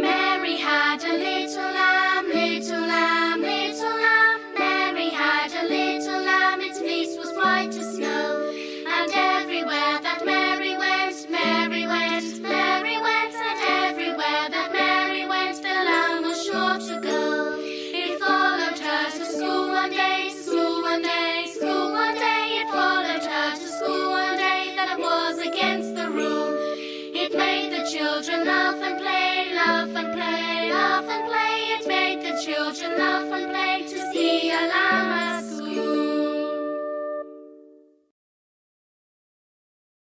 Mary had a little lamb, little lamb, little lamb. Mary had a little lamb, its fleece was white as snow. And everywhere that Mary went, Mary went, Mary children laugh and play, laugh and play, laugh and play. It made the children laugh and play to see a lamb